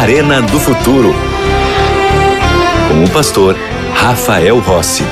Arena do Futuro. Com o pastor Rafael Rossi.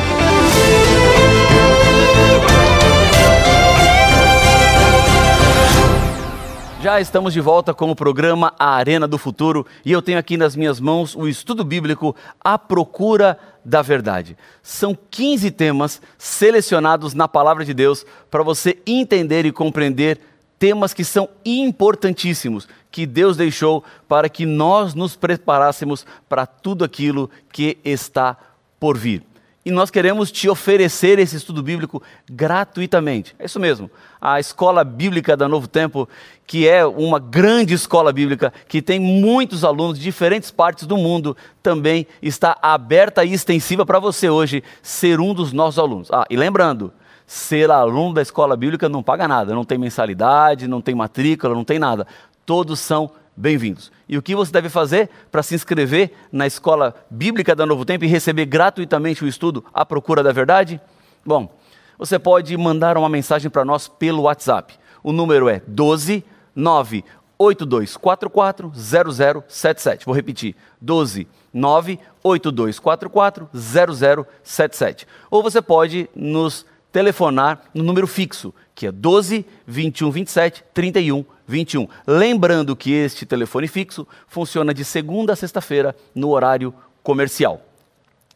Já estamos de volta com o programa A Arena do Futuro e eu tenho aqui nas minhas mãos o estudo bíblico A Procura da Verdade. São 15 temas selecionados na palavra de Deus para você entender e compreender temas que são importantíssimos, que Deus deixou para que nós nos preparássemos para tudo aquilo que está por vir. E nós queremos te oferecer esse estudo bíblico gratuitamente. É isso mesmo. A Escola Bíblica da Novo Tempo, que é uma grande escola bíblica, que tem muitos alunos de diferentes partes do mundo, também está aberta e extensiva para você hoje ser um dos nossos alunos. Ah, e lembrando, ser aluno da escola bíblica não paga nada, não tem mensalidade, não tem matrícula, não tem nada. Todos são bem-vindos. E o que você deve fazer para se inscrever na escola bíblica da Novo Tempo e receber gratuitamente o estudo à procura da verdade? Bom, você pode mandar uma mensagem para nós pelo WhatsApp. O número é 12 98244 0077. Vou repetir: 12 98244 0077. Ou você pode nos telefonar no número fixo, que é 12 21 27 31 21. Lembrando que este telefone fixo funciona de segunda a sexta-feira no horário comercial.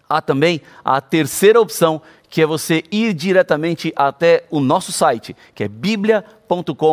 Há também a terceira opção, que é você ir diretamente até o nosso site, que é biblia.com.br.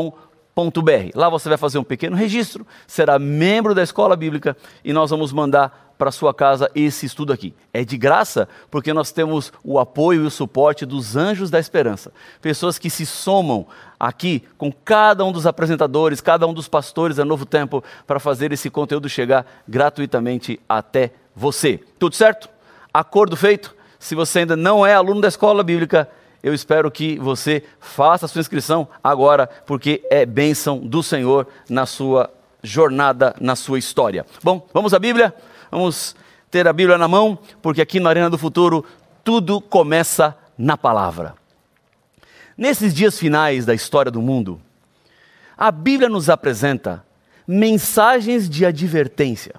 Lá você vai fazer um pequeno registro, será membro da escola bíblica e nós vamos mandar para sua casa esse estudo aqui. É de graça porque nós temos o apoio e o suporte dos Anjos da Esperança. Pessoas que se somam aqui com cada um dos apresentadores, cada um dos pastores da Novo Tempo para fazer esse conteúdo chegar gratuitamente até você. Tudo certo? Acordo feito? Se você ainda não é aluno da escola bíblica, eu espero que você faça a sua inscrição agora, porque é bênção do Senhor na sua jornada, na sua história. Bom, vamos à Bíblia? Vamos ter a Bíblia na mão, porque aqui na Arena do Futuro tudo começa na palavra. Nesses dias finais da história do mundo, a Bíblia nos apresenta mensagens de advertência,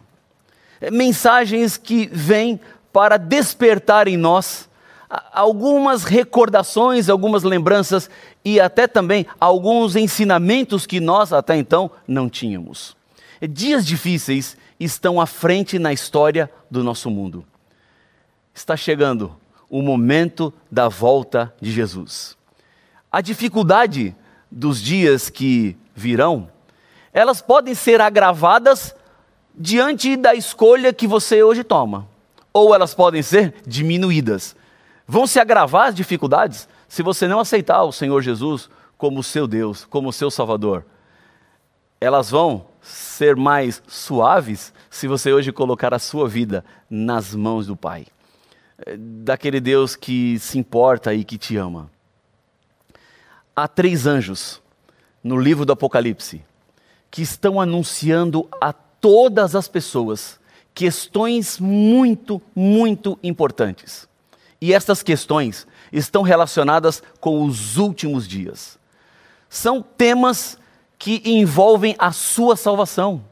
mensagens que vêm para despertar em nós algumas recordações, algumas lembranças e até também alguns ensinamentos que nós até então não tínhamos. Dias difíceis estão à frente na história do nosso mundo. Está chegando o momento da volta de Jesus. A dificuldade dos dias que virão, elas podem ser agravadas diante da escolha que você hoje toma, ou elas podem ser diminuídas. Vão se agravar as dificuldades se você não aceitar o Senhor Jesus como seu Deus, como seu Salvador. Elas vão ser mais suaves se você hoje colocar a sua vida nas mãos do Pai, é, daquele Deus que se importa e que te ama. Há três anjos no livro do Apocalipse que estão anunciando a todas as pessoas questões muito, muito importantes. E essas questões estão relacionadas com os últimos dias. São temas que envolvem a sua salvação.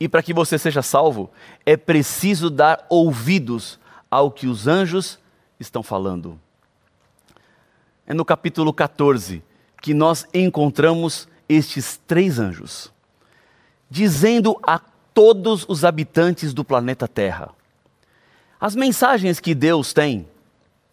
E para que você seja salvo, é preciso dar ouvidos ao que os anjos estão falando. É no capítulo 14 que nós encontramos estes três anjos, dizendo a todos os habitantes do planeta Terra. As mensagens que Deus tem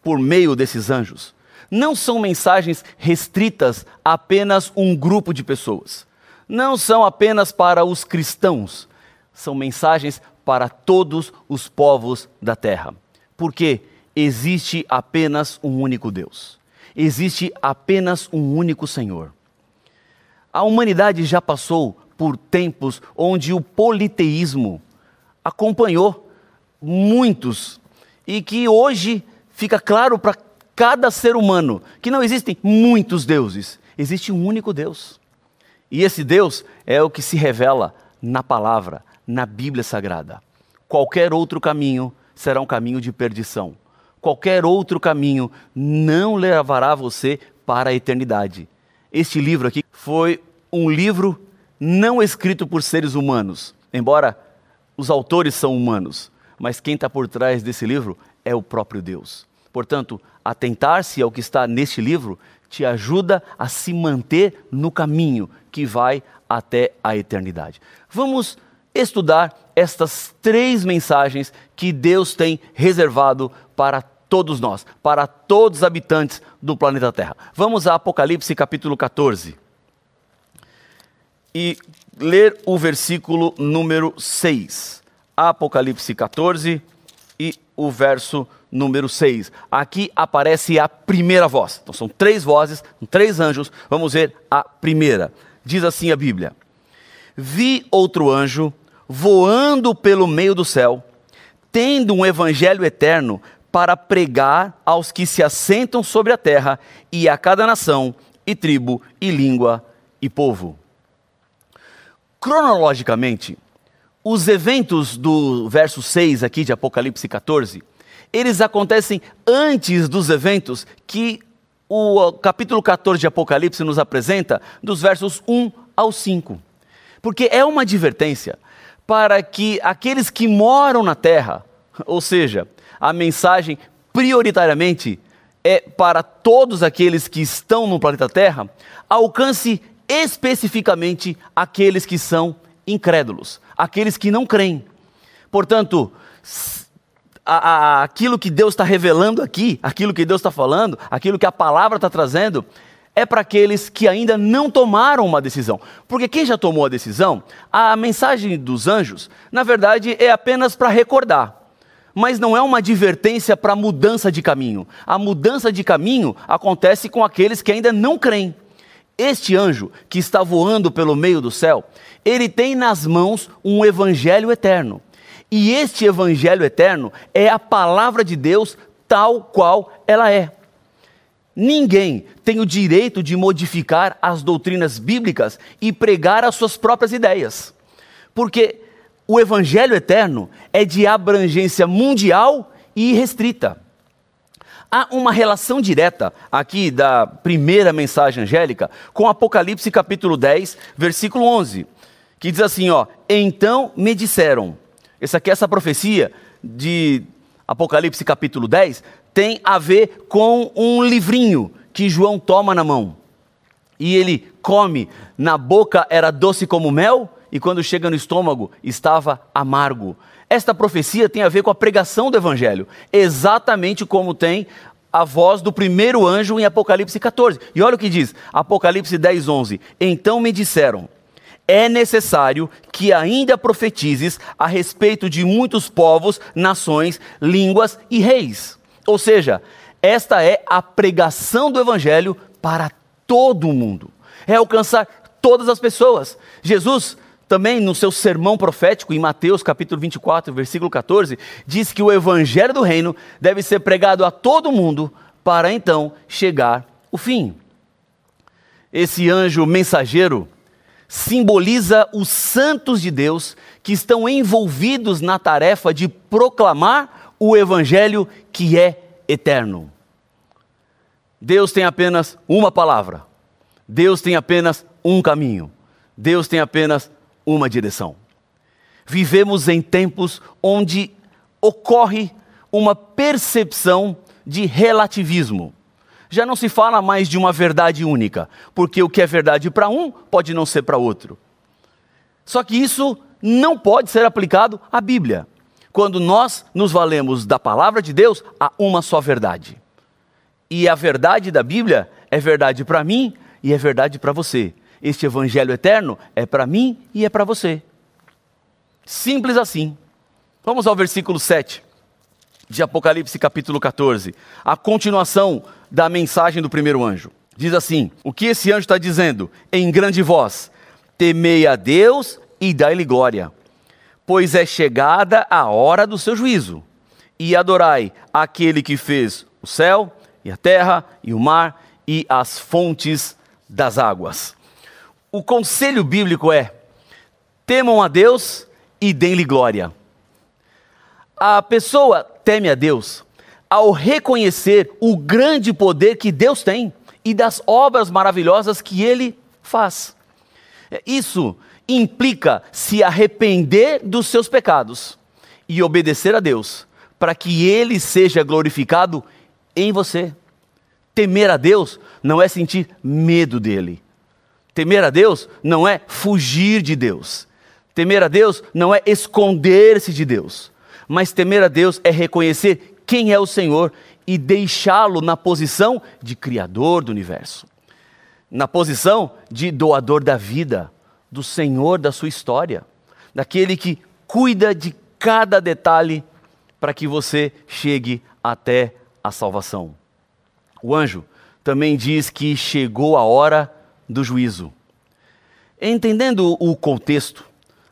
por meio desses anjos não são mensagens restritas a apenas um grupo de pessoas. Não são apenas para os cristãos. São mensagens para todos os povos da terra. Porque existe apenas um único Deus. Existe apenas um único Senhor. A humanidade já passou por tempos onde o politeísmo acompanhou muitos e que hoje fica claro para cada ser humano que não existem muitos deuses, existe um único Deus. E esse Deus é o que se revela na palavra, na Bíblia Sagrada. Qualquer outro caminho será um caminho de perdição. Qualquer outro caminho não levará você para a eternidade. Este livro aqui foi um livro não escrito por seres humanos, embora os autores são humanos, mas quem está por trás desse livro é o próprio Deus. Portanto, atentar-se ao que está neste livro te ajuda a se manter no caminho que vai até a eternidade. Vamos estudar estas três mensagens que Deus tem reservado para todos nós, para todos os habitantes do planeta Terra. Vamos a Apocalipse capítulo 14 e ler o versículo número 6. Apocalipse 14 e o verso número 6. Aqui aparece a primeira voz. Então são três vozes, três anjos. Vamos ver a primeira. Diz assim a Bíblia: Vi outro anjo voando pelo meio do céu, tendo um evangelho eterno para pregar aos que se assentam sobre a terra e a cada nação, e tribo, e língua, e povo. Cronologicamente, os eventos do verso 6 aqui de Apocalipse 14, eles acontecem antes dos eventos que o capítulo 14 de Apocalipse nos apresenta, dos versos 1 ao 5. Porque é uma advertência para que aqueles que moram na terra, ou seja, a mensagem prioritariamente é para todos aqueles que estão no planeta Terra, alcance especificamente aqueles que são incrédulos, aqueles que não creem. Portanto, a, a, aquilo que Deus está revelando aqui, aquilo que Deus está falando, aquilo que a palavra está trazendo, é para aqueles que ainda não tomaram uma decisão. Porque quem já tomou a decisão, a mensagem dos anjos, na verdade, é apenas para recordar. Mas não é uma advertência para mudança de caminho. A mudança de caminho acontece com aqueles que ainda não creem. Este anjo que está voando pelo meio do céu, ele tem nas mãos um evangelho eterno. E este evangelho eterno é a palavra de Deus tal qual ela é. Ninguém tem o direito de modificar as doutrinas bíblicas e pregar as suas próprias ideias. Porque o evangelho eterno é de abrangência mundial e restrita. Há uma relação direta aqui da primeira mensagem angélica com Apocalipse capítulo 10, versículo 11, que diz assim, ó: "Então me disseram". Essa aqui essa profecia de Apocalipse capítulo 10 tem a ver com um livrinho que João toma na mão. E ele come, na boca era doce como mel, e quando chega no estômago estava amargo. Esta profecia tem a ver com a pregação do Evangelho, exatamente como tem a voz do primeiro anjo em Apocalipse 14. E olha o que diz, Apocalipse 10, 11. Então me disseram: é necessário que ainda profetizes a respeito de muitos povos, nações, línguas e reis. Ou seja, esta é a pregação do Evangelho para todo o mundo, é alcançar todas as pessoas. Jesus também no seu sermão profético em Mateus capítulo 24, versículo 14, diz que o evangelho do reino deve ser pregado a todo mundo para então chegar o fim. Esse anjo mensageiro simboliza os santos de Deus que estão envolvidos na tarefa de proclamar o evangelho que é eterno. Deus tem apenas uma palavra. Deus tem apenas um caminho. Deus tem apenas uma direção. Vivemos em tempos onde ocorre uma percepção de relativismo. Já não se fala mais de uma verdade única, porque o que é verdade para um pode não ser para outro. Só que isso não pode ser aplicado à Bíblia. Quando nós nos valemos da palavra de Deus, há uma só verdade. E a verdade da Bíblia é verdade para mim e é verdade para você. Este evangelho eterno é para mim e é para você. Simples assim. Vamos ao versículo 7 de Apocalipse capítulo 14, a continuação da mensagem do primeiro anjo. Diz assim: O que esse anjo está dizendo? Em grande voz: Temei a Deus e dai-lhe glória, pois é chegada a hora do seu juízo. E adorai aquele que fez o céu e a terra e o mar e as fontes das águas o conselho bíblico é: temam a Deus e deem-lhe glória. A pessoa teme a Deus ao reconhecer o grande poder que Deus tem e das obras maravilhosas que ele faz. Isso implica se arrepender dos seus pecados e obedecer a Deus, para que Ele seja glorificado em você. Temer a Deus não é sentir medo dele. Temer a Deus não é fugir de Deus. Temer a Deus não é esconder-se de Deus. Mas temer a Deus é reconhecer quem é o Senhor e deixá-lo na posição de Criador do universo, na posição de doador da vida, do Senhor da sua história, daquele que cuida de cada detalhe para que você chegue até a salvação. O anjo também diz que chegou a hora do juízo. Entendendo o contexto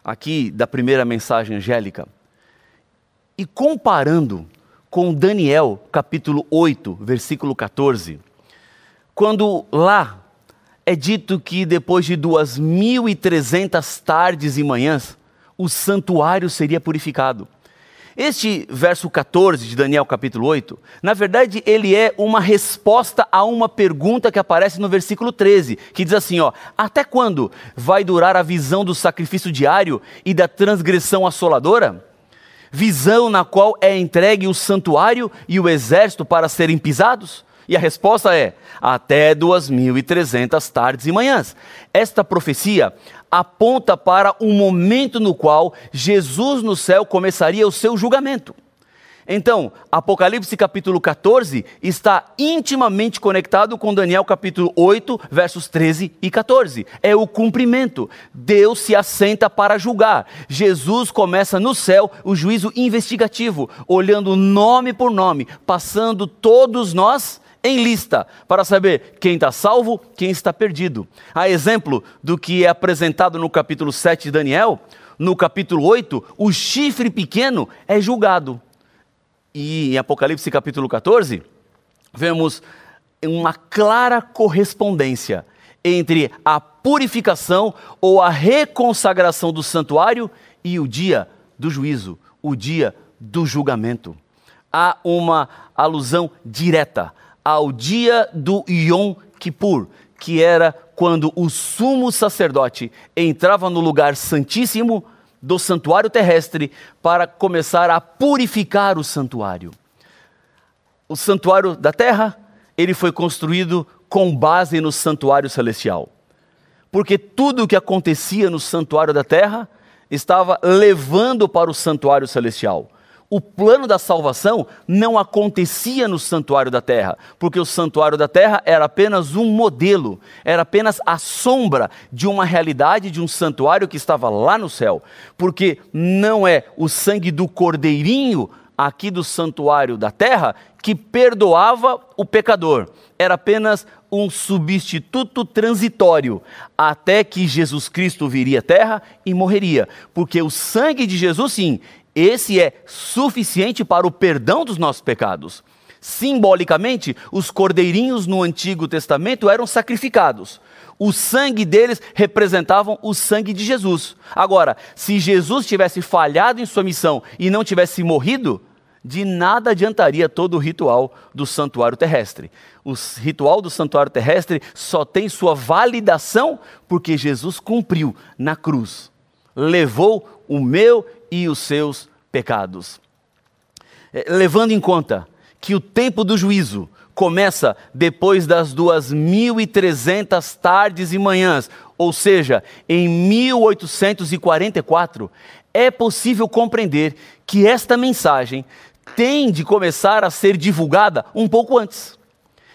aqui da primeira mensagem angélica e comparando com Daniel, capítulo 8, versículo 14, quando lá é dito que depois de duas mil e trezentas tardes e manhãs, o santuário seria purificado. Este verso 14 de Daniel capítulo 8, na verdade, ele é uma resposta a uma pergunta que aparece no versículo 13, que diz assim, ó: "Até quando vai durar a visão do sacrifício diário e da transgressão assoladora?" visão na qual é entregue o santuário e o exército para serem pisados? E a resposta é: até 2.300 tardes e manhãs. Esta profecia aponta para um momento no qual Jesus no céu começaria o seu julgamento. Então, Apocalipse capítulo 14 está intimamente conectado com Daniel capítulo 8, versos 13 e 14. É o cumprimento. Deus se assenta para julgar. Jesus começa no céu o juízo investigativo, olhando nome por nome, passando todos nós em lista para saber quem está salvo, quem está perdido. A exemplo do que é apresentado no capítulo 7 de Daniel, no capítulo 8, o chifre pequeno é julgado. E em Apocalipse capítulo 14, vemos uma clara correspondência entre a purificação ou a reconsagração do santuário e o dia do juízo, o dia do julgamento. Há uma alusão direta ao dia do Yom Kippur, que era quando o sumo sacerdote entrava no lugar santíssimo do santuário terrestre para começar a purificar o santuário. O santuário da terra, ele foi construído com base no santuário celestial. Porque tudo o que acontecia no santuário da terra estava levando para o santuário celestial o plano da salvação não acontecia no santuário da terra, porque o santuário da terra era apenas um modelo, era apenas a sombra de uma realidade de um santuário que estava lá no céu. Porque não é o sangue do cordeirinho aqui do santuário da terra que perdoava o pecador, era apenas um substituto transitório, até que Jesus Cristo viria à terra e morreria, porque o sangue de Jesus, sim, esse é suficiente para o perdão dos nossos pecados. Simbolicamente, os cordeirinhos no Antigo Testamento eram sacrificados. O sangue deles representavam o sangue de Jesus. Agora, se Jesus tivesse falhado em sua missão e não tivesse morrido, de nada adiantaria todo o ritual do santuário terrestre. O ritual do santuário terrestre só tem sua validação porque Jesus cumpriu na cruz. Levou o meu e os seus pecados. É, levando em conta que o tempo do juízo começa depois das 2.300 tardes e manhãs, ou seja, em 1844, é possível compreender que esta mensagem tem de começar a ser divulgada um pouco antes.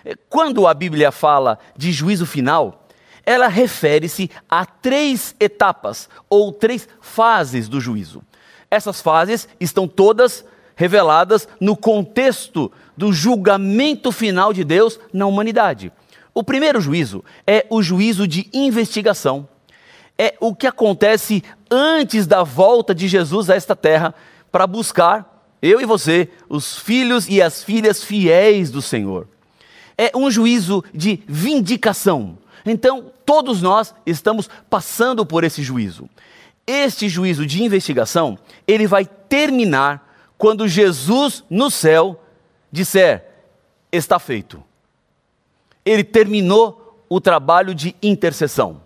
É, quando a Bíblia fala de juízo final, ela refere-se a três etapas ou três fases do juízo. Essas fases estão todas reveladas no contexto do julgamento final de Deus na humanidade. O primeiro juízo é o juízo de investigação. É o que acontece antes da volta de Jesus a esta terra para buscar, eu e você, os filhos e as filhas fiéis do Senhor. É um juízo de vindicação. Então, todos nós estamos passando por esse juízo. Este juízo de investigação, ele vai terminar quando Jesus no céu disser: está feito. Ele terminou o trabalho de intercessão.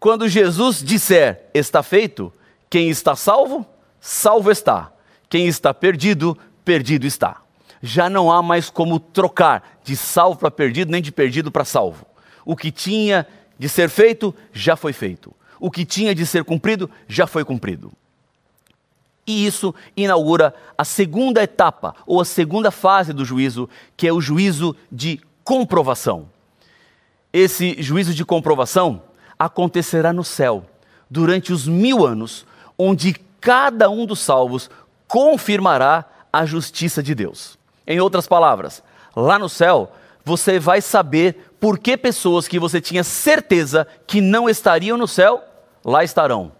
Quando Jesus disser está feito, quem está salvo, salvo está. Quem está perdido, perdido está. Já não há mais como trocar de salvo para perdido, nem de perdido para salvo. O que tinha de ser feito, já foi feito. O que tinha de ser cumprido, já foi cumprido. E isso inaugura a segunda etapa, ou a segunda fase do juízo, que é o juízo de comprovação. Esse juízo de comprovação acontecerá no céu, durante os mil anos, onde cada um dos salvos confirmará a justiça de Deus. Em outras palavras, lá no céu, você vai saber por que pessoas que você tinha certeza que não estariam no céu, lá estarão.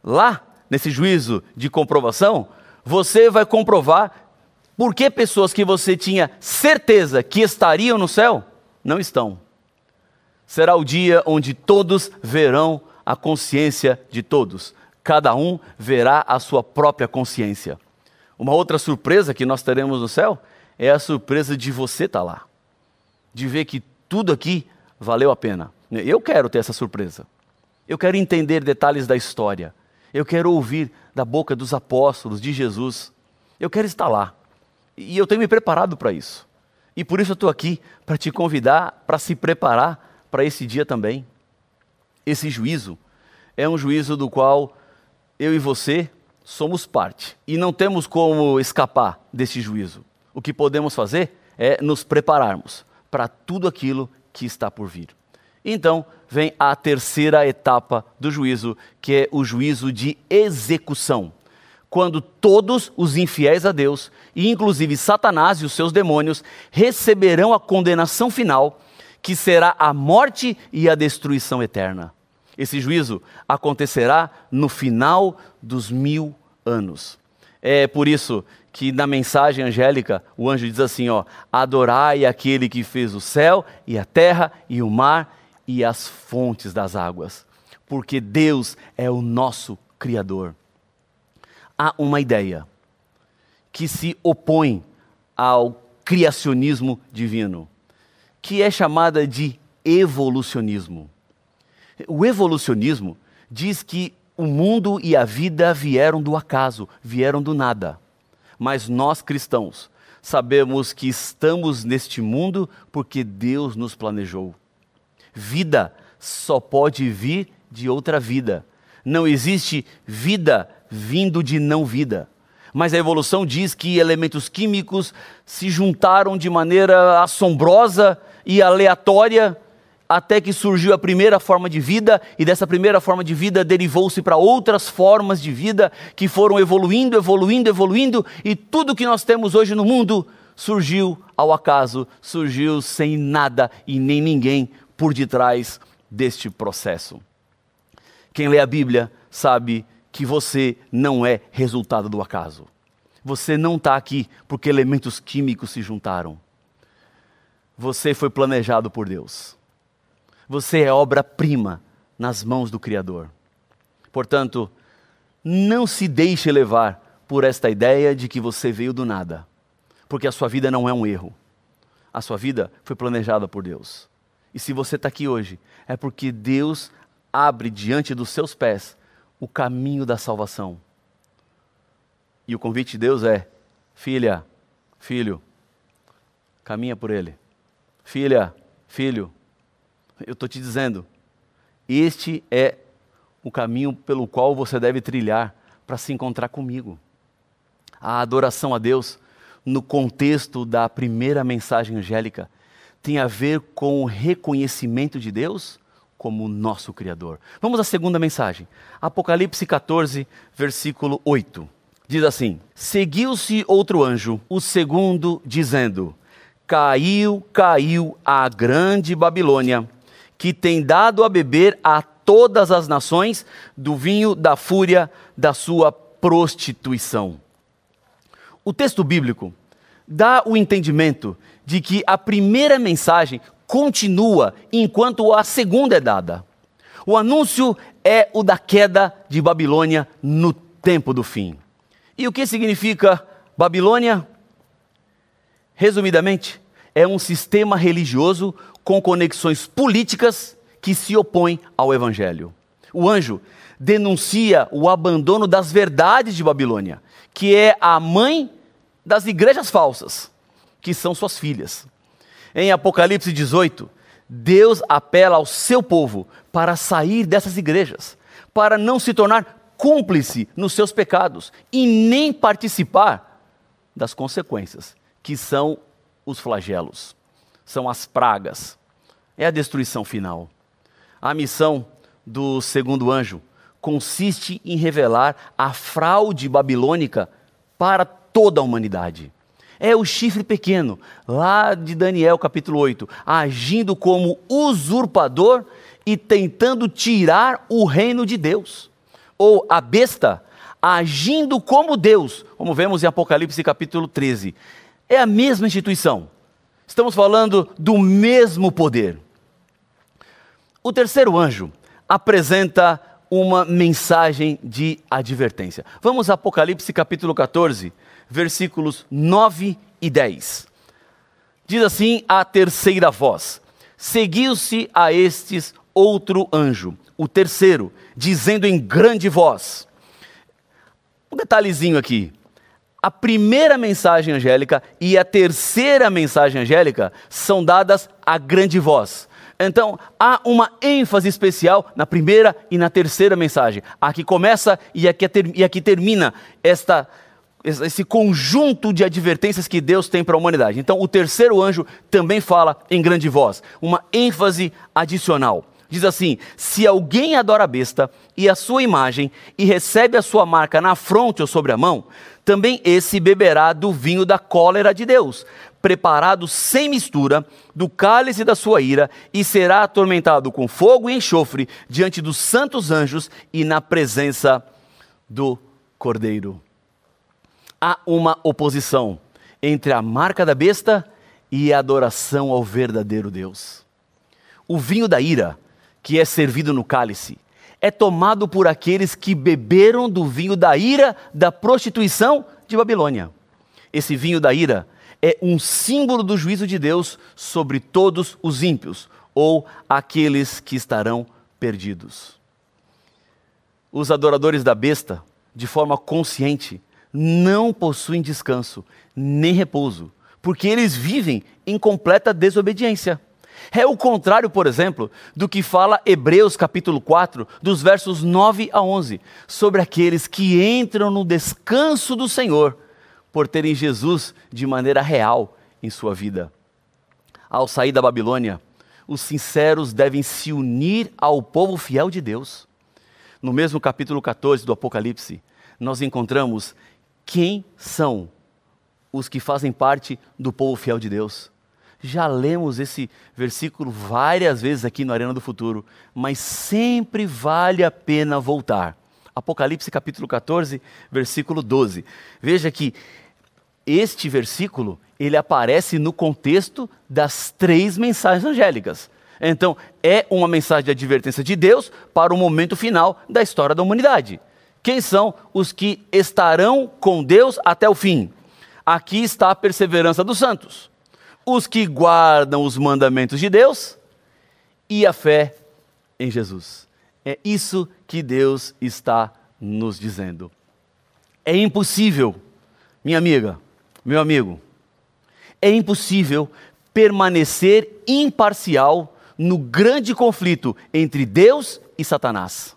Lá nesse juízo de comprovação, você vai comprovar por que pessoas que você tinha certeza que estariam no céu não estão. Será o dia onde todos verão a consciência de todos. Cada um verá a sua própria consciência. Uma outra surpresa que nós teremos no céu é a surpresa de você estar tá lá. De ver que tudo aqui valeu a pena. Eu quero ter essa surpresa. Eu quero entender detalhes da história. Eu quero ouvir da boca dos apóstolos, de Jesus. Eu quero estar lá. E eu tenho me preparado para isso. E por isso eu estou aqui para te convidar para se preparar para esse dia também. Esse juízo é um juízo do qual eu e você somos parte. E não temos como escapar desse juízo. O que podemos fazer é nos prepararmos para tudo aquilo que está por vir. Então, vem a terceira etapa do juízo, que é o juízo de execução. Quando todos os infiéis a Deus, e inclusive Satanás e os seus demônios, receberão a condenação final, que será a morte e a destruição eterna. Esse juízo acontecerá no final dos mil anos. É por isso que na mensagem angélica o anjo diz assim: ó, adorai aquele que fez o céu e a terra e o mar e as fontes das águas, porque Deus é o nosso Criador. Há uma ideia que se opõe ao criacionismo divino, que é chamada de evolucionismo. O evolucionismo diz que o mundo e a vida vieram do acaso, vieram do nada. Mas nós cristãos sabemos que estamos neste mundo porque Deus nos planejou. Vida só pode vir de outra vida. Não existe vida vindo de não vida. Mas a evolução diz que elementos químicos se juntaram de maneira assombrosa e aleatória até que surgiu a primeira forma de vida, e dessa primeira forma de vida derivou-se para outras formas de vida que foram evoluindo, evoluindo, evoluindo, e tudo que nós temos hoje no mundo surgiu ao acaso, surgiu sem nada e nem ninguém por detrás deste processo. Quem lê a Bíblia sabe que você não é resultado do acaso. Você não está aqui porque elementos químicos se juntaram. Você foi planejado por Deus. Você é obra-prima nas mãos do Criador. Portanto, não se deixe levar por esta ideia de que você veio do nada, porque a sua vida não é um erro. A sua vida foi planejada por Deus. E se você está aqui hoje, é porque Deus abre diante dos seus pés o caminho da salvação. E o convite de Deus é: filha, filho, caminha por ele. Filha, filho, eu estou te dizendo, este é o caminho pelo qual você deve trilhar para se encontrar comigo. A adoração a Deus, no contexto da primeira mensagem angélica, tem a ver com o reconhecimento de Deus como nosso Criador. Vamos à segunda mensagem. Apocalipse 14, versículo 8. Diz assim: Seguiu-se outro anjo, o segundo, dizendo: Caiu, caiu a grande Babilônia, que tem dado a beber a todas as nações do vinho da fúria da sua prostituição. O texto bíblico dá o entendimento de que a primeira mensagem continua enquanto a segunda é dada. O anúncio é o da queda de Babilônia no tempo do fim. E o que significa Babilônia? Resumidamente, é um sistema religioso com conexões políticas que se opõem ao evangelho. O anjo denuncia o abandono das verdades de Babilônia, que é a mãe das igrejas falsas, que são suas filhas. Em Apocalipse 18, Deus apela ao seu povo para sair dessas igrejas, para não se tornar cúmplice nos seus pecados e nem participar das consequências, que são os flagelos, são as pragas, é a destruição final. A missão do segundo anjo consiste em revelar a fraude babilônica para toda a humanidade. É o chifre pequeno, lá de Daniel capítulo 8, agindo como usurpador e tentando tirar o reino de Deus. Ou a besta agindo como Deus, como vemos em Apocalipse capítulo 13. É a mesma instituição. Estamos falando do mesmo poder. O terceiro anjo apresenta uma mensagem de advertência. Vamos a Apocalipse capítulo 14, versículos 9 e 10. Diz assim a terceira voz: Seguiu-se a estes outro anjo, o terceiro, dizendo em grande voz. Um detalhezinho aqui. A primeira mensagem angélica e a terceira mensagem angélica são dadas a grande voz. Então, há uma ênfase especial na primeira e na terceira mensagem. Aqui começa e aqui, e aqui termina esta, esse conjunto de advertências que Deus tem para a humanidade. Então, o terceiro anjo também fala em grande voz, uma ênfase adicional. Diz assim: Se alguém adora a besta e a sua imagem e recebe a sua marca na fronte ou sobre a mão, também esse beberá do vinho da cólera de Deus, preparado sem mistura, do cálice da sua ira, e será atormentado com fogo e enxofre diante dos santos anjos e na presença do Cordeiro. Há uma oposição entre a marca da besta e a adoração ao verdadeiro Deus. O vinho da ira, que é servido no cálice, é tomado por aqueles que beberam do vinho da ira da prostituição de Babilônia. Esse vinho da ira é um símbolo do juízo de Deus sobre todos os ímpios ou aqueles que estarão perdidos. Os adoradores da besta, de forma consciente, não possuem descanso nem repouso, porque eles vivem em completa desobediência. É o contrário, por exemplo, do que fala Hebreus capítulo 4, dos versos 9 a 11, sobre aqueles que entram no descanso do Senhor por terem Jesus de maneira real em sua vida. Ao sair da Babilônia, os sinceros devem se unir ao povo fiel de Deus. No mesmo capítulo 14 do Apocalipse, nós encontramos quem são os que fazem parte do povo fiel de Deus. Já lemos esse versículo várias vezes aqui no Arena do Futuro, mas sempre vale a pena voltar. Apocalipse capítulo 14, versículo 12. Veja que este versículo, ele aparece no contexto das três mensagens angélicas. Então, é uma mensagem de advertência de Deus para o momento final da história da humanidade. Quem são os que estarão com Deus até o fim? Aqui está a perseverança dos santos. Os que guardam os mandamentos de Deus e a fé em Jesus. É isso que Deus está nos dizendo. É impossível, minha amiga, meu amigo, é impossível permanecer imparcial no grande conflito entre Deus e Satanás.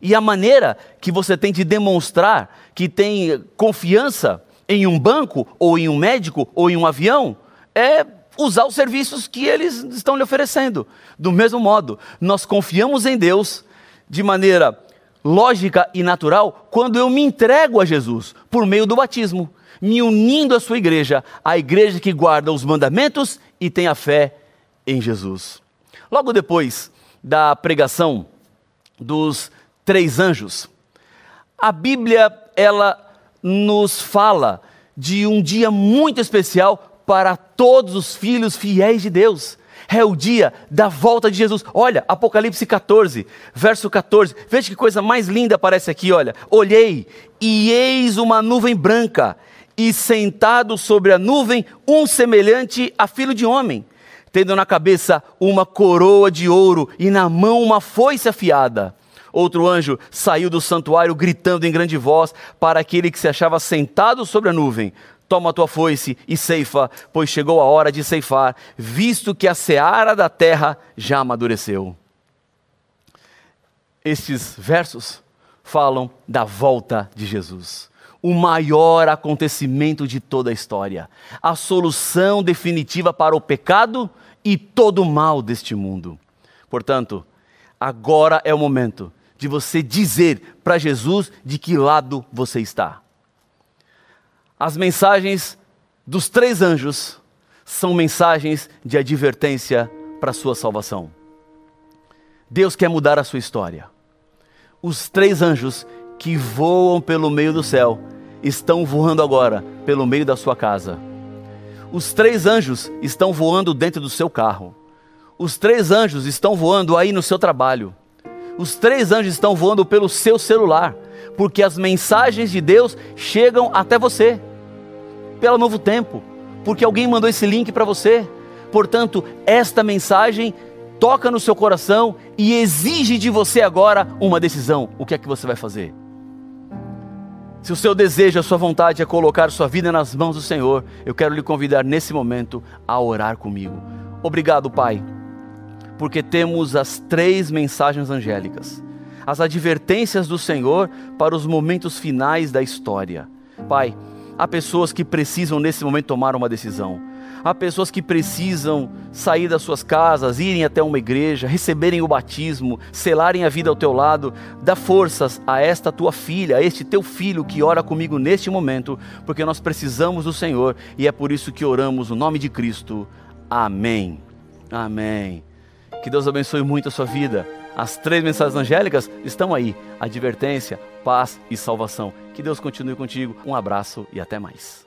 E a maneira que você tem de demonstrar que tem confiança em um banco, ou em um médico, ou em um avião, é usar os serviços que eles estão lhe oferecendo. Do mesmo modo, nós confiamos em Deus de maneira lógica e natural quando eu me entrego a Jesus por meio do batismo me unindo à sua igreja, a igreja que guarda os mandamentos e tem a fé em Jesus. Logo depois da pregação dos três anjos, a Bíblia ela nos fala de um dia muito especial para todos os filhos fiéis de Deus. É o dia da volta de Jesus. Olha, Apocalipse 14, verso 14. Veja que coisa mais linda aparece aqui, olha. Olhei e eis uma nuvem branca e sentado sobre a nuvem um semelhante a filho de homem, tendo na cabeça uma coroa de ouro e na mão uma foice afiada. Outro anjo saiu do santuário gritando em grande voz para aquele que se achava sentado sobre a nuvem: Toma a tua foice e ceifa, pois chegou a hora de ceifar, visto que a seara da terra já amadureceu. Estes versos falam da volta de Jesus. O maior acontecimento de toda a história. A solução definitiva para o pecado e todo o mal deste mundo. Portanto, agora é o momento de você dizer para Jesus de que lado você está. As mensagens dos três anjos são mensagens de advertência para a sua salvação. Deus quer mudar a sua história. Os três anjos que voam pelo meio do céu estão voando agora pelo meio da sua casa. Os três anjos estão voando dentro do seu carro. Os três anjos estão voando aí no seu trabalho. Os três anjos estão voando pelo seu celular, porque as mensagens de Deus chegam até você. Pelo novo tempo, porque alguém mandou esse link para você. Portanto, esta mensagem toca no seu coração e exige de você agora uma decisão. O que é que você vai fazer? Se o seu desejo, a sua vontade é colocar sua vida nas mãos do Senhor, eu quero lhe convidar nesse momento a orar comigo. Obrigado, Pai porque temos as três mensagens angélicas, as advertências do Senhor para os momentos finais da história. Pai, há pessoas que precisam nesse momento tomar uma decisão. Há pessoas que precisam sair das suas casas, irem até uma igreja, receberem o batismo, selarem a vida ao teu lado. Dá forças a esta tua filha, a este teu filho que ora comigo neste momento, porque nós precisamos do Senhor e é por isso que oramos no nome de Cristo. Amém. Amém. Que Deus abençoe muito a sua vida. As três mensagens angélicas estão aí: advertência, paz e salvação. Que Deus continue contigo. Um abraço e até mais.